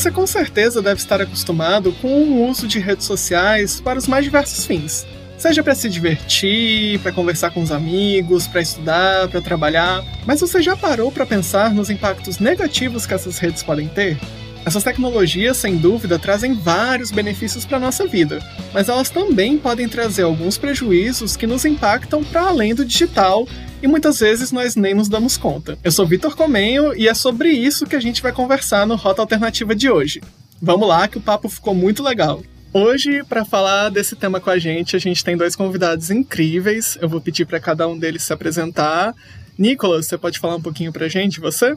Você com certeza deve estar acostumado com o uso de redes sociais para os mais diversos fins. Seja para se divertir, para conversar com os amigos, para estudar, para trabalhar. Mas você já parou para pensar nos impactos negativos que essas redes podem ter? Essas tecnologias, sem dúvida, trazem vários benefícios para nossa vida, mas elas também podem trazer alguns prejuízos que nos impactam para além do digital e muitas vezes nós nem nos damos conta. Eu sou Vitor Comenho e é sobre isso que a gente vai conversar no Rota Alternativa de hoje. Vamos lá, que o papo ficou muito legal. Hoje, para falar desse tema com a gente, a gente tem dois convidados incríveis. Eu vou pedir para cada um deles se apresentar. Nicolas, você pode falar um pouquinho para a gente, você?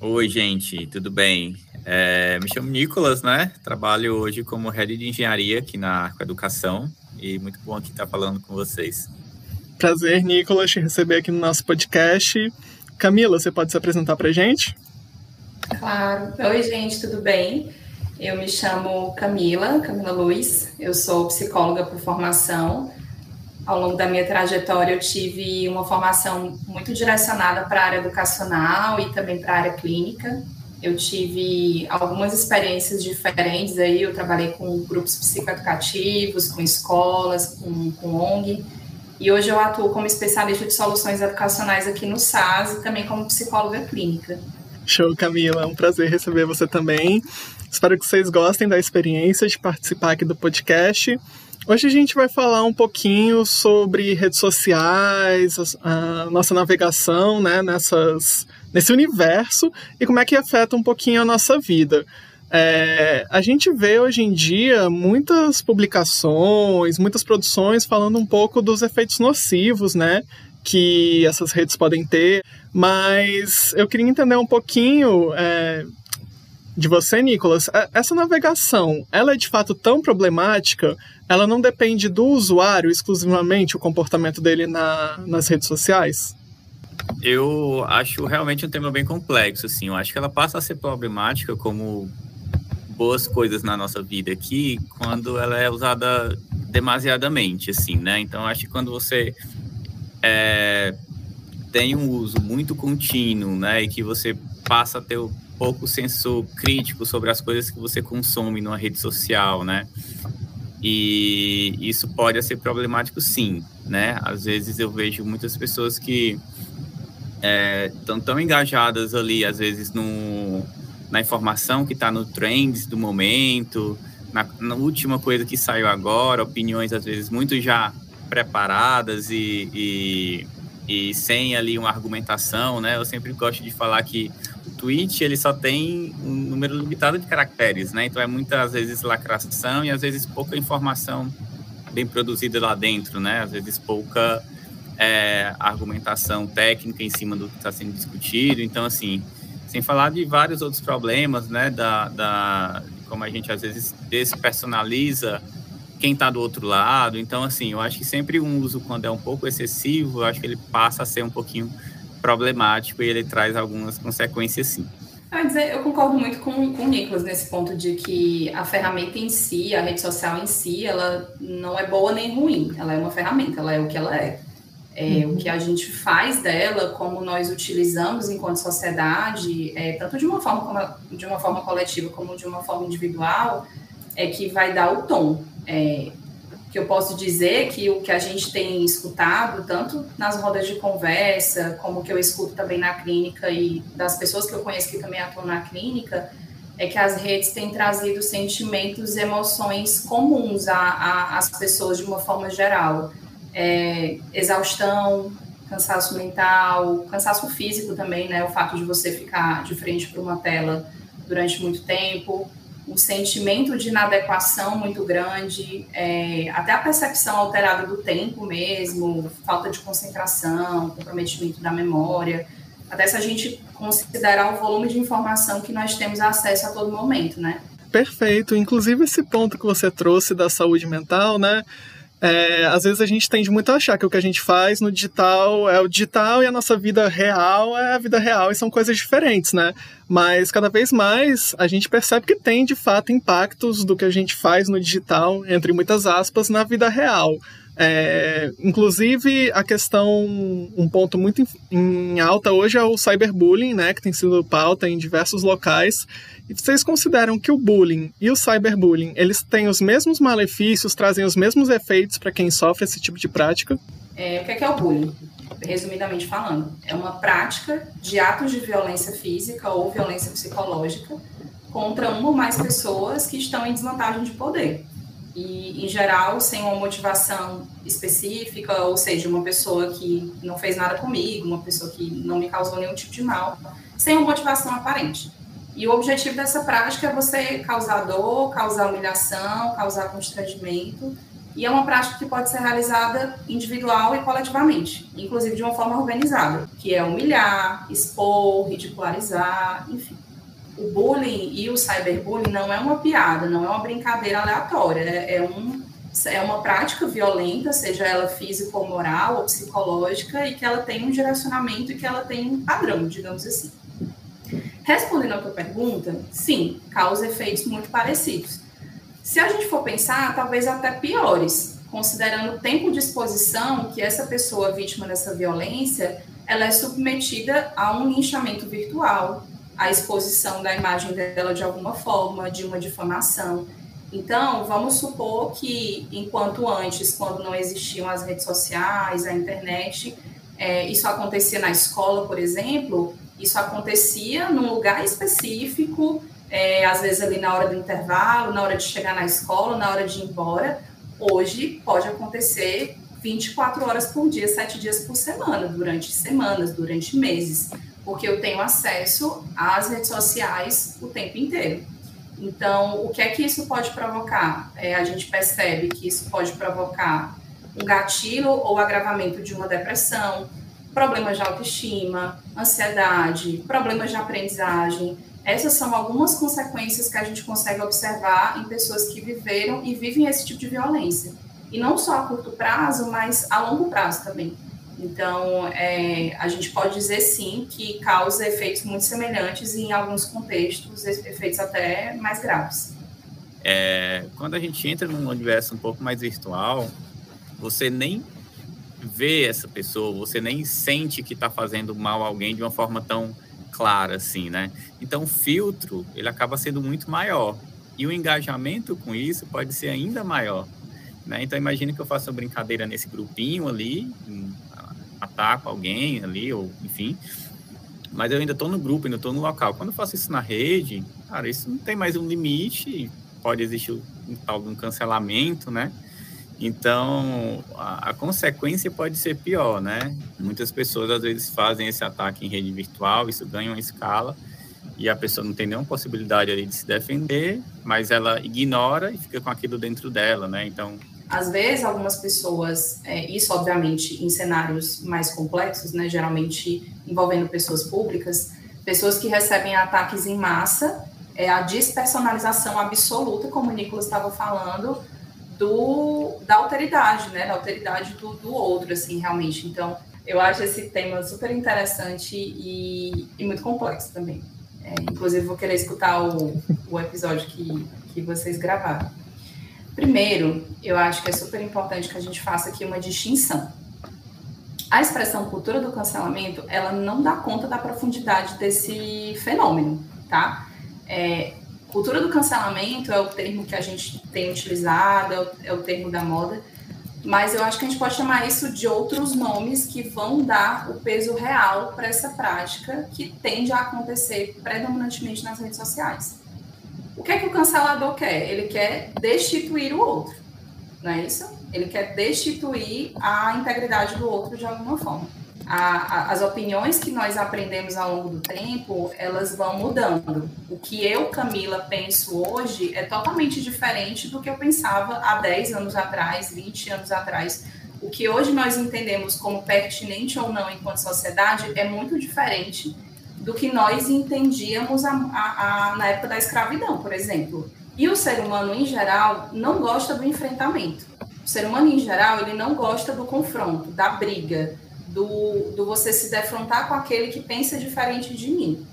Oi, gente, tudo bem? É, me chamo Nicolas, né? Trabalho hoje como head de engenharia aqui na Educação e muito bom aqui estar falando com vocês. Prazer, Nicolas, te receber aqui no nosso podcast. Camila, você pode se apresentar para gente? Claro. Oi, gente, tudo bem? Eu me chamo Camila, Camila Luiz. Eu sou psicóloga por formação. Ao longo da minha trajetória, eu tive uma formação muito direcionada para a área educacional e também para a área clínica. Eu tive algumas experiências diferentes aí, eu trabalhei com grupos psicoeducativos, com escolas, com, com ONG, e hoje eu atuo como especialista de soluções educacionais aqui no SAS e também como psicóloga clínica. Show, Camila. É um prazer receber você também. Espero que vocês gostem da experiência de participar aqui do podcast. Hoje a gente vai falar um pouquinho sobre redes sociais, a nossa navegação né, nessas, nesse universo e como é que afeta um pouquinho a nossa vida. É, a gente vê hoje em dia muitas publicações, muitas produções falando um pouco dos efeitos nocivos, né? Que essas redes podem ter, mas eu queria entender um pouquinho é, de você, Nicolas. É, essa navegação, ela é de fato tão problemática? Ela não depende do usuário exclusivamente, o comportamento dele na, nas redes sociais? Eu acho realmente um tema bem complexo, assim. Eu acho que ela passa a ser problemática como boas coisas na nossa vida aqui quando ela é usada demasiadamente, assim, né? Então, acho que quando você é, tem um uso muito contínuo, né, e que você passa a ter pouco senso crítico sobre as coisas que você consome numa rede social, né? E isso pode ser problemático, sim, né? Às vezes eu vejo muitas pessoas que estão é, tão engajadas ali, às vezes, no, na informação que está no trends do momento, na, na, última coisa que saiu agora, opiniões às vezes muito já preparadas e, e, e, sem ali uma argumentação, né? Eu sempre gosto de falar que tweet ele só tem um número limitado de caracteres, né? Então é muitas vezes lacração e às vezes pouca informação bem produzida lá dentro, né? Às vezes pouca é, argumentação técnica em cima do que está sendo discutido. Então, assim, sem falar de vários outros problemas, né? Da, da como a gente às vezes despersonaliza quem está do outro lado. Então, assim, eu acho que sempre um uso, quando é um pouco excessivo, eu acho que ele passa a ser um pouquinho problemático e ele traz algumas consequências, sim. Eu concordo muito com, com o Nicolas nesse ponto de que a ferramenta em si, a rede social em si, ela não é boa nem ruim. Ela é uma ferramenta, ela é o que ela é. É, uhum. O que a gente faz dela, como nós utilizamos enquanto sociedade, é, tanto de uma forma como, de uma forma coletiva como de uma forma individual, é que vai dar o tom. É, que eu posso dizer que o que a gente tem escutado, tanto nas rodas de conversa, como que eu escuto também na clínica e das pessoas que eu conheço que também atuam na clínica, é que as redes têm trazido sentimentos, emoções comuns às pessoas de uma forma geral é, exaustão, cansaço mental, cansaço físico também, né? O fato de você ficar de frente para uma tela durante muito tempo, um sentimento de inadequação muito grande, é, até a percepção alterada do tempo mesmo, falta de concentração, comprometimento da memória, até se a gente considerar o volume de informação que nós temos acesso a todo momento, né? Perfeito. Inclusive esse ponto que você trouxe da saúde mental, né? É, às vezes a gente tende muito a achar que o que a gente faz no digital é o digital e a nossa vida real é a vida real e são coisas diferentes, né? Mas cada vez mais a gente percebe que tem de fato impactos do que a gente faz no digital, entre muitas aspas, na vida real. É, inclusive, a questão, um ponto muito em, alta hoje é o cyberbullying, né, que tem sido pauta em diversos locais. E vocês consideram que o bullying e o cyberbullying, eles têm os mesmos malefícios, trazem os mesmos efeitos para quem sofre esse tipo de prática? É, o que é, que é o bullying? Resumidamente falando, é uma prática de atos de violência física ou violência psicológica contra uma ou mais pessoas que estão em desvantagem de poder e, em geral, sem uma motivação específica, ou seja, uma pessoa que não fez nada comigo, uma pessoa que não me causou nenhum tipo de mal, sem uma motivação aparente. E o objetivo dessa prática é você causar dor, causar humilhação, causar constrangimento, e é uma prática que pode ser realizada individual e coletivamente, inclusive de uma forma organizada, que é humilhar, expor, ridicularizar, enfim o bullying e o cyberbullying não é uma piada, não é uma brincadeira aleatória, é, é, um, é uma prática violenta, seja ela física ou moral ou psicológica, e que ela tem um direcionamento e que ela tem um padrão, digamos assim. Respondendo à tua pergunta, sim, causa efeitos muito parecidos. Se a gente for pensar, talvez até piores, considerando o tempo de exposição que essa pessoa vítima dessa violência, ela é submetida a um linchamento virtual, a exposição da imagem dela de alguma forma, de uma difamação. Então, vamos supor que, enquanto antes, quando não existiam as redes sociais, a internet, é, isso acontecia na escola, por exemplo, isso acontecia num lugar específico, é, às vezes ali na hora do intervalo, na hora de chegar na escola, na hora de ir embora. Hoje pode acontecer 24 horas por dia, 7 dias por semana, durante semanas, durante meses porque eu tenho acesso às redes sociais o tempo inteiro. Então, o que é que isso pode provocar? É, a gente percebe que isso pode provocar um gatilho ou agravamento de uma depressão, problemas de autoestima, ansiedade, problemas de aprendizagem. Essas são algumas consequências que a gente consegue observar em pessoas que viveram e vivem esse tipo de violência. E não só a curto prazo, mas a longo prazo também. Então, é, a gente pode dizer sim que causa efeitos muito semelhantes e, em alguns contextos, efeitos até mais graves. É, quando a gente entra num universo um pouco mais virtual, você nem vê essa pessoa, você nem sente que está fazendo mal a alguém de uma forma tão clara assim, né? Então, o filtro, ele acaba sendo muito maior. E o engajamento com isso pode ser ainda maior. Né? Então, imagine que eu faço uma brincadeira nesse grupinho ali, ataco alguém ali, ou enfim. Mas eu ainda estou no grupo, ainda estou no local. Quando eu faço isso na rede, cara, isso não tem mais um limite, pode existir um tal de um cancelamento, né? Então, a, a, consequência pode ser pior, né? Muitas pessoas às vezes fazem esse ataque em rede virtual, isso ganha uma escala e a pessoa não tem nenhuma possibilidade ali de se defender, mas ela ignora e fica com aquilo dentro dela, né? Então, às vezes, algumas pessoas, é, isso obviamente em cenários mais complexos, né, geralmente envolvendo pessoas públicas, pessoas que recebem ataques em massa, é a despersonalização absoluta, como o Nicolas estava falando, do, da alteridade, né, da alteridade do, do outro, assim, realmente. Então, eu acho esse tema super interessante e, e muito complexo também. É, inclusive, vou querer escutar o, o episódio que, que vocês gravaram. Primeiro, eu acho que é super importante que a gente faça aqui uma distinção. A expressão cultura do cancelamento, ela não dá conta da profundidade desse fenômeno, tá? É, cultura do cancelamento é o termo que a gente tem utilizado, é o, é o termo da moda, mas eu acho que a gente pode chamar isso de outros nomes que vão dar o peso real para essa prática que tende a acontecer predominantemente nas redes sociais. O que é que o cancelador quer? Ele quer destituir o outro, não é isso? Ele quer destituir a integridade do outro de alguma forma. A, a, as opiniões que nós aprendemos ao longo do tempo, elas vão mudando. O que eu, Camila, penso hoje é totalmente diferente do que eu pensava há 10 anos atrás, 20 anos atrás. O que hoje nós entendemos como pertinente ou não enquanto sociedade é muito diferente do que nós entendíamos a, a, a, na época da escravidão, por exemplo. E o ser humano, em geral, não gosta do enfrentamento. O ser humano, em geral, ele não gosta do confronto, da briga, do, do você se defrontar com aquele que pensa diferente de mim.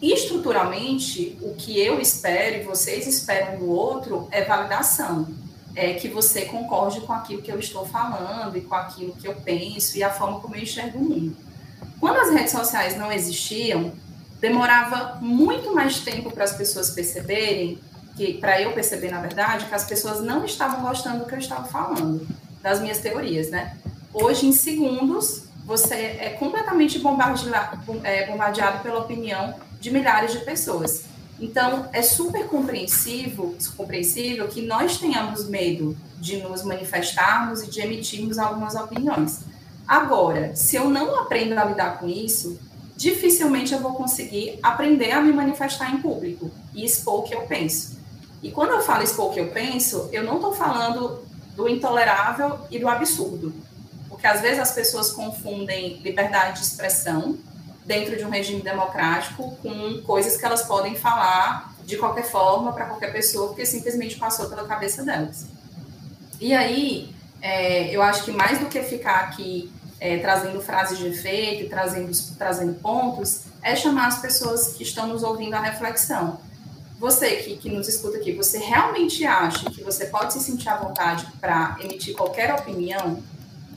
Estruturalmente, o que eu espero e vocês esperam do outro é validação, é que você concorde com aquilo que eu estou falando e com aquilo que eu penso e a forma como eu enxergo o mundo. Quando as redes sociais não existiam, demorava muito mais tempo para as pessoas perceberem que para eu perceber na verdade que as pessoas não estavam gostando do que eu estava falando, das minhas teorias, né? Hoje em segundos você é completamente bombardeado, é, bombardeado pela opinião de milhares de pessoas. Então, é super compreensível, compreensível que nós tenhamos medo de nos manifestarmos e de emitirmos algumas opiniões. Agora, se eu não aprendo a lidar com isso, dificilmente eu vou conseguir aprender a me manifestar em público e expor o que eu penso. E quando eu falo expor o que eu penso, eu não estou falando do intolerável e do absurdo. Porque às vezes as pessoas confundem liberdade de expressão dentro de um regime democrático com coisas que elas podem falar de qualquer forma para qualquer pessoa, porque simplesmente passou pela cabeça delas. E aí, é, eu acho que mais do que ficar aqui é, trazendo frases de efeito, trazendo, trazendo pontos, é chamar as pessoas que estão nos ouvindo à reflexão. Você que, que nos escuta aqui, você realmente acha que você pode se sentir à vontade para emitir qualquer opinião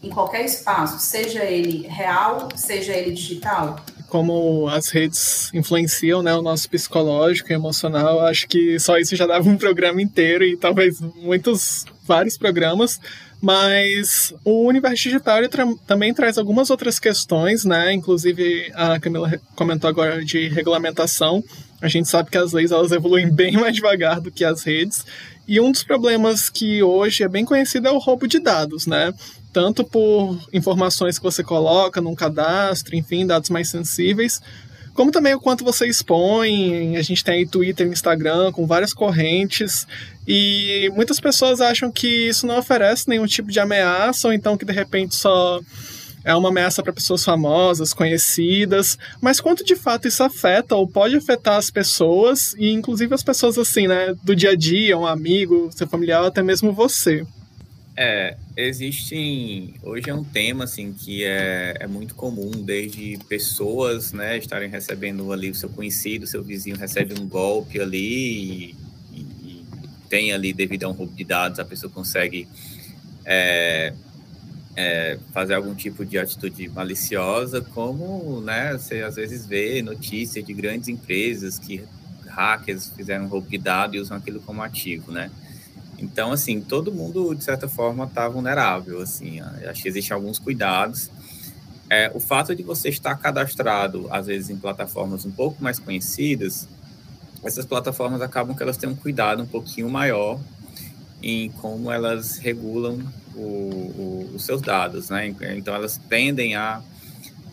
em qualquer espaço, seja ele real, seja ele digital? como as redes influenciam né, o nosso psicológico e emocional, acho que só isso já dava um programa inteiro e talvez muitos, vários programas. Mas o universo digital tra também traz algumas outras questões, né? Inclusive a Camila comentou agora de regulamentação. A gente sabe que as leis elas evoluem bem mais devagar do que as redes. E um dos problemas que hoje é bem conhecido é o roubo de dados, né? tanto por informações que você coloca num cadastro, enfim, dados mais sensíveis, como também o quanto você expõe. A gente tem aí Twitter Instagram com várias correntes, e muitas pessoas acham que isso não oferece nenhum tipo de ameaça, ou então que de repente só é uma ameaça para pessoas famosas, conhecidas, mas quanto de fato isso afeta ou pode afetar as pessoas, e inclusive as pessoas assim, né, do dia a dia, um amigo, seu familiar, até mesmo você. É, existem. Hoje é um tema assim que é, é muito comum, desde pessoas né, estarem recebendo ali o seu conhecido, seu vizinho recebe um golpe ali e, tem ali, devido a um roubo de dados, a pessoa consegue é, é, fazer algum tipo de atitude maliciosa, como né, você às vezes vê notícias de grandes empresas que hackers fizeram roubo de dados e usam aquilo como ativo, né? Então, assim, todo mundo, de certa forma, está vulnerável, assim, acho que existem alguns cuidados. É, o fato de você estar cadastrado, às vezes, em plataformas um pouco mais conhecidas, essas plataformas acabam que elas têm um cuidado um pouquinho maior em como elas regulam o, o, os seus dados, né? Então, elas tendem a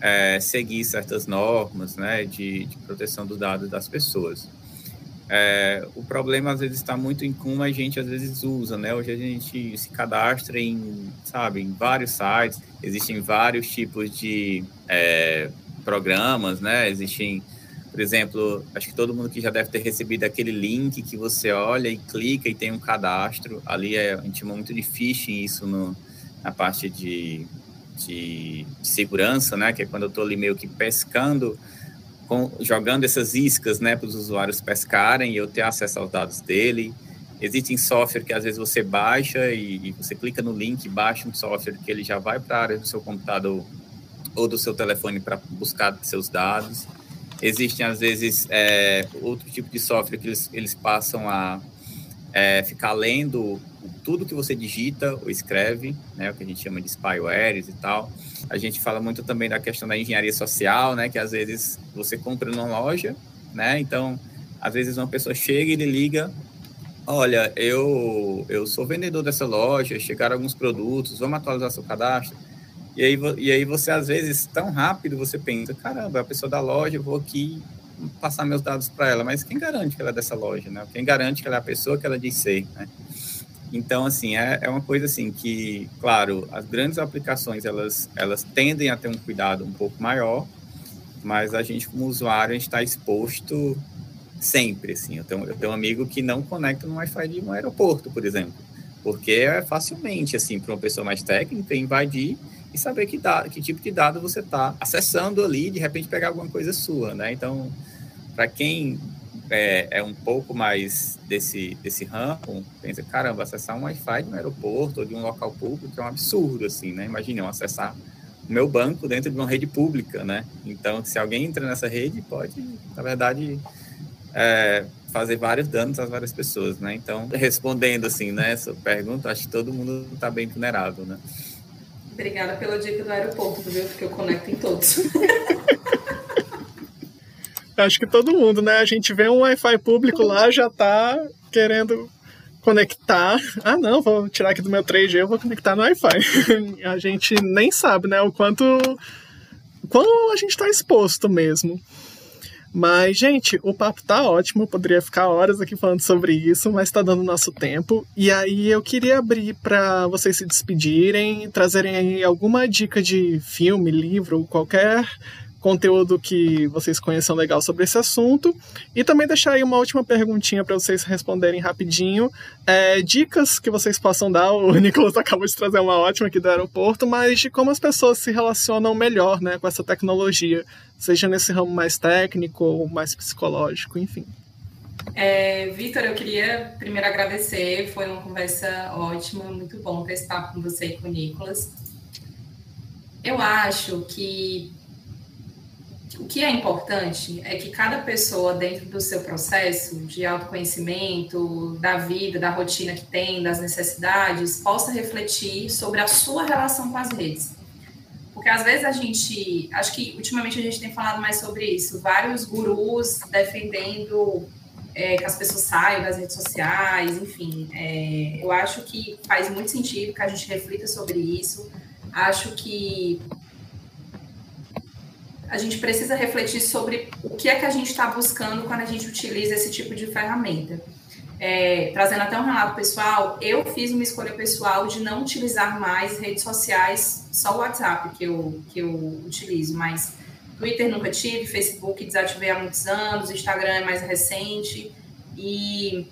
é, seguir certas normas, né, de, de proteção dos dados das pessoas. É, o problema às vezes está muito em como a gente às vezes usa, né? Hoje a gente se cadastra em, sabe, em vários sites, existem vários tipos de é, programas, né? Existem, por exemplo, acho que todo mundo que já deve ter recebido aquele link que você olha e clica e tem um cadastro. Ali é, a gente chama muito de phishing isso no, na parte de, de, de segurança, né? Que é quando eu estou ali meio que pescando com, jogando essas iscas né, para os usuários pescarem e eu ter acesso aos dados dele. Existem software que às vezes você baixa e, e você clica no link, baixa um software que ele já vai para a área do seu computador ou do seu telefone para buscar seus dados. Existem, às vezes, é, outro tipo de software que eles, eles passam a é, ficar lendo tudo que você digita ou escreve, né, o que a gente chama de spywares e tal. A gente fala muito também da questão da engenharia social, né? Que às vezes você compra numa loja, né? Então, às vezes uma pessoa chega e lhe liga, olha, eu, eu sou vendedor dessa loja, chegaram alguns produtos, vamos atualizar seu cadastro. E aí, e aí você, às vezes, tão rápido, você pensa, caramba, a pessoa da loja, eu vou aqui passar meus dados para ela, mas quem garante que ela é dessa loja, né? Quem garante que ela é a pessoa que ela diz ser, né? Então, assim, é, é uma coisa assim que, claro, as grandes aplicações, elas, elas tendem a ter um cuidado um pouco maior, mas a gente, como usuário, a gente está exposto sempre, assim. Eu tenho, eu tenho um amigo que não conecta no Wi-Fi de um aeroporto, por exemplo, porque é facilmente, assim, para uma pessoa mais técnica, invadir e saber que, dado, que tipo de dado você está acessando ali, de repente pegar alguma coisa sua, né? Então, para quem é, é um pouco mais desse, desse ramo, pensa, caramba, acessar um Wi-Fi de um aeroporto ou de um local público é um absurdo, assim, né? Imagina, eu acessar o meu banco dentro de uma rede pública, né? Então, se alguém entra nessa rede, pode, na verdade, é, fazer vários danos às várias pessoas, né? Então, respondendo, assim, né, essa pergunta, acho que todo mundo está bem vulnerável, né? Obrigada pela dica do aeroporto, viu? Porque eu conecto em todos. Acho que todo mundo, né? A gente vê um Wi-Fi público lá, já tá querendo conectar. Ah, não, vou tirar aqui do meu 3G, eu vou conectar no Wi-Fi. a gente nem sabe, né? O quanto. Quando a gente está exposto mesmo. Mas, gente, o papo tá ótimo, eu poderia ficar horas aqui falando sobre isso, mas tá dando nosso tempo. E aí eu queria abrir para vocês se despedirem, trazerem aí alguma dica de filme, livro, qualquer conteúdo que vocês conheçam legal sobre esse assunto. E também deixar aí uma última perguntinha para vocês responderem rapidinho. É, dicas que vocês possam dar. O Nicolas acabou de trazer uma ótima aqui do aeroporto, mas de como as pessoas se relacionam melhor né, com essa tecnologia, seja nesse ramo mais técnico ou mais psicológico, enfim. É, Vitor, eu queria primeiro agradecer, foi uma conversa ótima, muito bom ter esse papo com você e com o Nicolas. Eu acho que o que é importante é que cada pessoa, dentro do seu processo de autoconhecimento, da vida, da rotina que tem, das necessidades, possa refletir sobre a sua relação com as redes. Porque às vezes a gente, acho que ultimamente a gente tem falado mais sobre isso, vários gurus defendendo é, que as pessoas saiam das redes sociais, enfim. É, eu acho que faz muito sentido que a gente reflita sobre isso. Acho que a gente precisa refletir sobre o que é que a gente está buscando quando a gente utiliza esse tipo de ferramenta. É, trazendo até um relato pessoal, eu fiz uma escolha pessoal de não utilizar mais redes sociais, só o WhatsApp que eu, que eu utilizo, mas Twitter nunca tive, Facebook desativei há muitos anos, Instagram é mais recente, e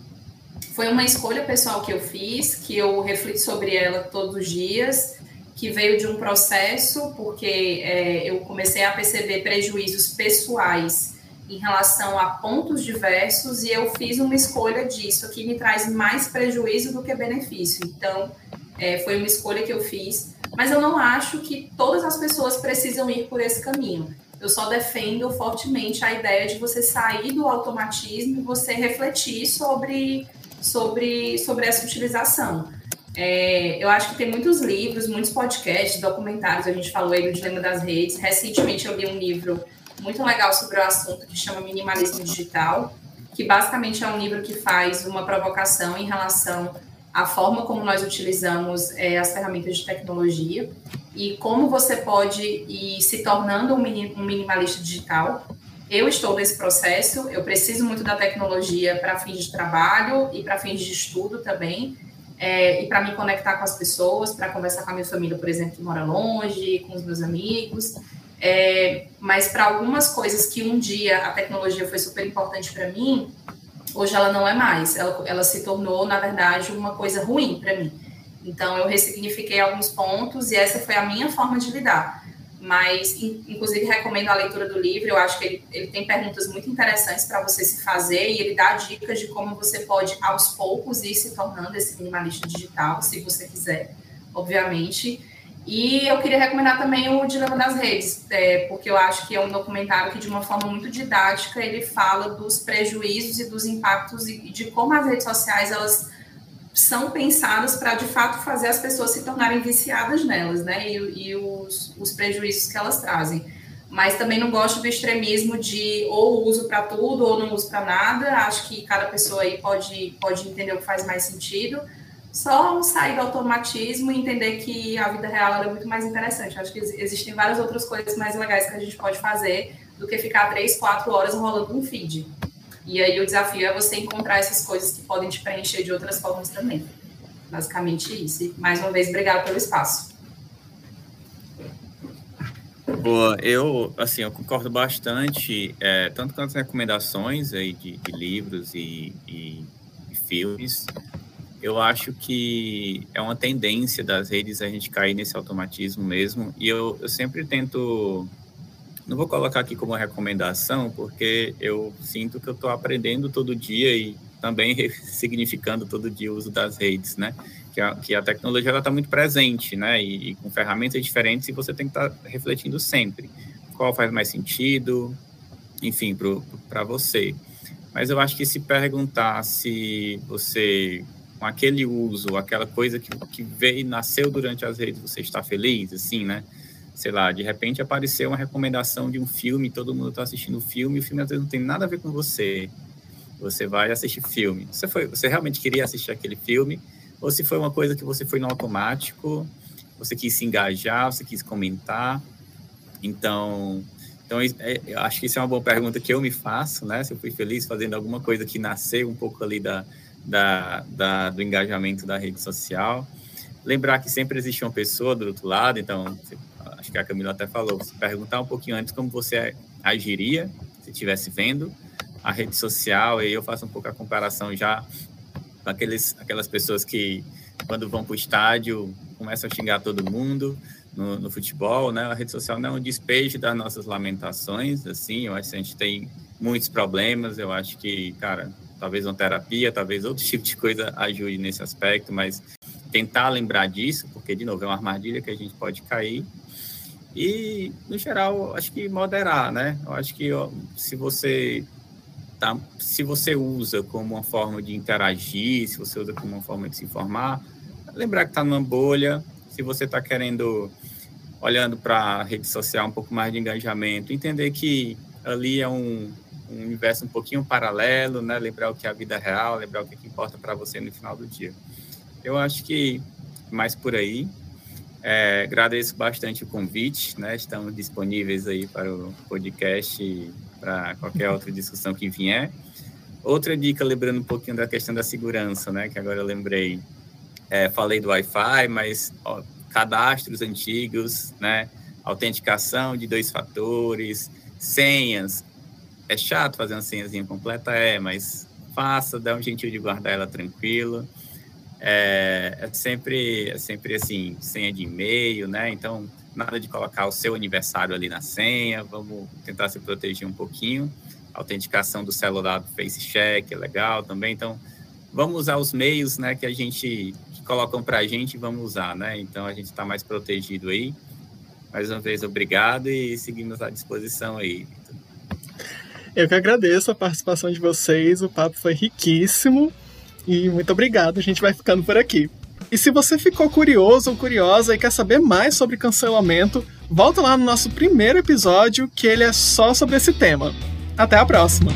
foi uma escolha pessoal que eu fiz, que eu reflito sobre ela todos os dias, que veio de um processo, porque é, eu comecei a perceber prejuízos pessoais em relação a pontos diversos e eu fiz uma escolha disso, que me traz mais prejuízo do que benefício. Então, é, foi uma escolha que eu fiz, mas eu não acho que todas as pessoas precisam ir por esse caminho. Eu só defendo fortemente a ideia de você sair do automatismo e você refletir sobre, sobre, sobre essa utilização. É, eu acho que tem muitos livros, muitos podcasts, documentários. A gente falou aí do Dilema das Redes. Recentemente eu li um livro muito legal sobre o assunto que chama Minimalismo Digital, que basicamente é um livro que faz uma provocação em relação à forma como nós utilizamos é, as ferramentas de tecnologia e como você pode ir se tornando um, minimalista digital. Eu estou nesse processo, eu preciso muito da tecnologia para fins de trabalho e para fins de estudo também é, e para me conectar com as pessoas, para conversar com a minha família, por exemplo, que mora longe, com os meus amigos. É, mas para algumas coisas que um dia a tecnologia foi super importante para mim, hoje ela não é mais. Ela, ela se tornou, na verdade, uma coisa ruim para mim. Então, eu ressignifiquei alguns pontos e essa foi a minha forma de lidar mas inclusive recomendo a leitura do livro. Eu acho que ele, ele tem perguntas muito interessantes para você se fazer e ele dá dicas de como você pode, aos poucos, ir se tornando esse minimalista digital, se você quiser, obviamente. E eu queria recomendar também o Dilema das Redes, é, porque eu acho que é um documentário que, de uma forma muito didática, ele fala dos prejuízos e dos impactos e de como as redes sociais elas são pensadas para de fato fazer as pessoas se tornarem viciadas nelas, né? E, e os, os, prejuízos que elas trazem. Mas também não gosto do extremismo de ou uso para tudo ou não uso para nada. Acho que cada pessoa aí pode, pode entender o que faz mais sentido. Só sair do automatismo e entender que a vida real é muito mais interessante. Acho que existem várias outras coisas mais legais que a gente pode fazer do que ficar três, quatro horas rolando um feed. E aí o desafio é você encontrar essas coisas que podem te preencher de outras formas também. Basicamente isso. E, mais uma vez, obrigado pelo espaço. Boa, eu assim eu concordo bastante, é, tanto com as recomendações aí de, de livros e, e, e, filmes. Eu acho que é uma tendência das redes a gente cair nesse automatismo mesmo. E eu, eu sempre tento não vou colocar aqui como recomendação, porque eu sinto que eu estou aprendendo todo dia e também significando todo dia o uso das redes, né? Que a, que a tecnologia está muito presente, né? E, e, com ferramentas diferentes, e você tem que estar tá refletindo sempre qual faz mais sentido, enfim, para você. Mas eu acho que se perguntar se você, com aquele uso, aquela coisa que, que veio e nasceu durante as redes, você está feliz, assim, né? Sei lá, de repente apareceu uma recomendação de um filme, todo mundo está assistindo o filme, e o filme às vezes não tem nada a ver com você. Você vai assistir filme. Você, foi, você realmente queria assistir aquele filme? Ou se foi uma coisa que você foi no automático, você quis se engajar, você quis comentar? Então, então é, eu acho que isso é uma boa pergunta que eu me faço, né? Se eu fui feliz fazendo alguma coisa que nasceu um pouco ali da, da, da do engajamento da rede social. Lembrar que sempre existe uma pessoa do outro lado, então acho que a Camila até falou, se perguntar um pouquinho antes como você agiria se estivesse vendo a rede social, e eu faço um pouco a comparação já com aqueles, aquelas pessoas que, quando vão para o estádio, começam a xingar todo mundo no, no, futebol, né? A rede social não é um despejo das nossas lamentações, assim, eu acho que a gente tem muitos problemas, eu acho que, cara, talvez uma terapia, talvez outro tipo de coisa ajude nesse aspecto, mas tentar lembrar disso, porque, de novo, é uma armadilha que a gente pode cair e, no geral, acho que moderar, né? Eu acho que ó, se você tá, se você usa como uma forma de interagir, se você usa como uma forma de se informar, lembrar que está numa bolha. Se você está querendo, olhando para a rede social, um pouco mais de engajamento, entender que ali é um, um universo um pouquinho paralelo, né? Lembrar o que é a vida real, lembrar o que, é que importa para você no final do dia. Eu acho que mais por aí. É, agradeço bastante o convite, né? Estamos disponíveis aí para o podcast, para qualquer outra discussão que vier. Outra dica, lembrando um pouquinho da questão da segurança, né? Que agora eu lembrei. É, falei do Wi-Fi, mas ó, cadastros antigos, né? Autenticação de dois fatores, senhas. É chato fazer uma senhazinha completa? É, mas faça, dá um jeitinho de guardar ela tranquilo é, é, sempre, é sempre assim, senha de e-mail, né? Então, nada de colocar o seu aniversário ali na senha, vamos tentar se proteger um pouquinho. autenticação do celular do Face Check é legal também. Então, vamos usar os meios, né, que a gente que colocam para a gente, vamos usar, né? Então, a gente está mais protegido aí. Mais uma vez, obrigado e seguimos à disposição aí. Eu que agradeço a participação de vocês, o papo foi riquíssimo. E muito obrigado, a gente vai ficando por aqui. E se você ficou curioso ou curiosa e quer saber mais sobre cancelamento, volta lá no nosso primeiro episódio, que ele é só sobre esse tema. Até a próxima!